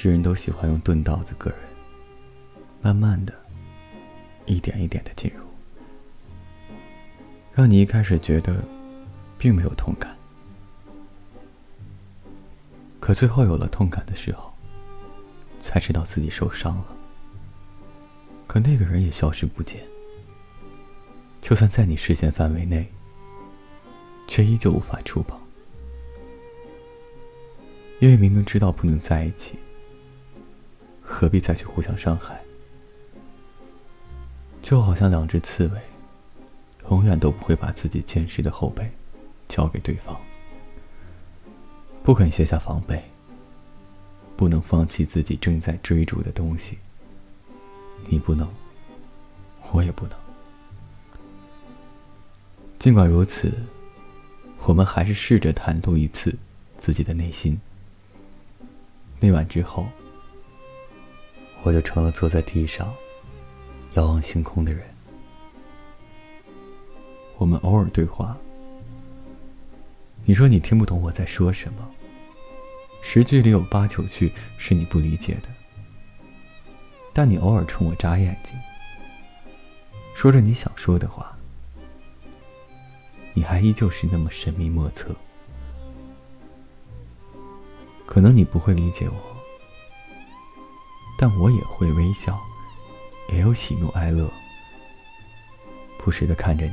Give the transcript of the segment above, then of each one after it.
世人都喜欢用钝刀子割人，慢慢的，一点一点的进入，让你一开始觉得并没有痛感，可最后有了痛感的时候，才知道自己受伤了。可那个人也消失不见，就算在你视线范围内，却依旧无法触碰，因为明明知道不能在一起。何必再去互相伤害？就好像两只刺猬，永远都不会把自己坚实的后背交给对方，不肯卸下防备，不能放弃自己正在追逐的东西。你不能，我也不能。尽管如此，我们还是试着袒露一次自己的内心。那晚之后。我就成了坐在地上，遥望星空的人。我们偶尔对话，你说你听不懂我在说什么，十句里有八九句是你不理解的，但你偶尔冲我眨眼睛，说着你想说的话，你还依旧是那么神秘莫测。可能你不会理解我。但我也会微笑，也有喜怒哀乐，不时的看着你，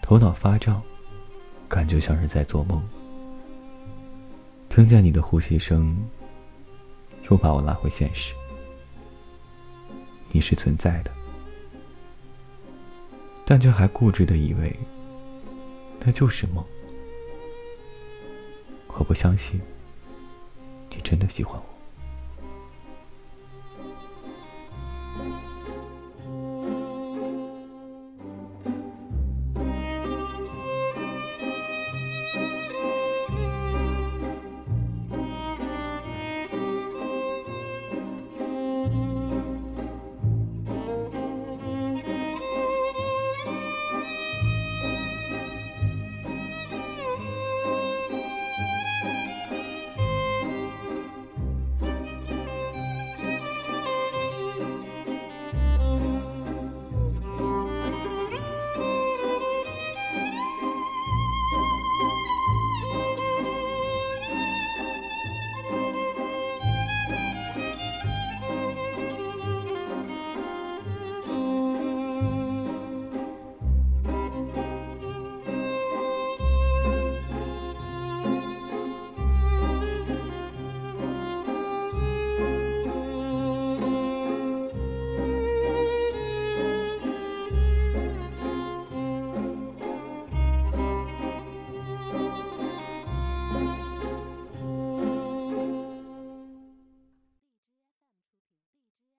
头脑发胀，感觉像是在做梦。听见你的呼吸声，又把我拉回现实。你是存在的，但却还固执的以为那就是梦。我不相信，你真的喜欢我。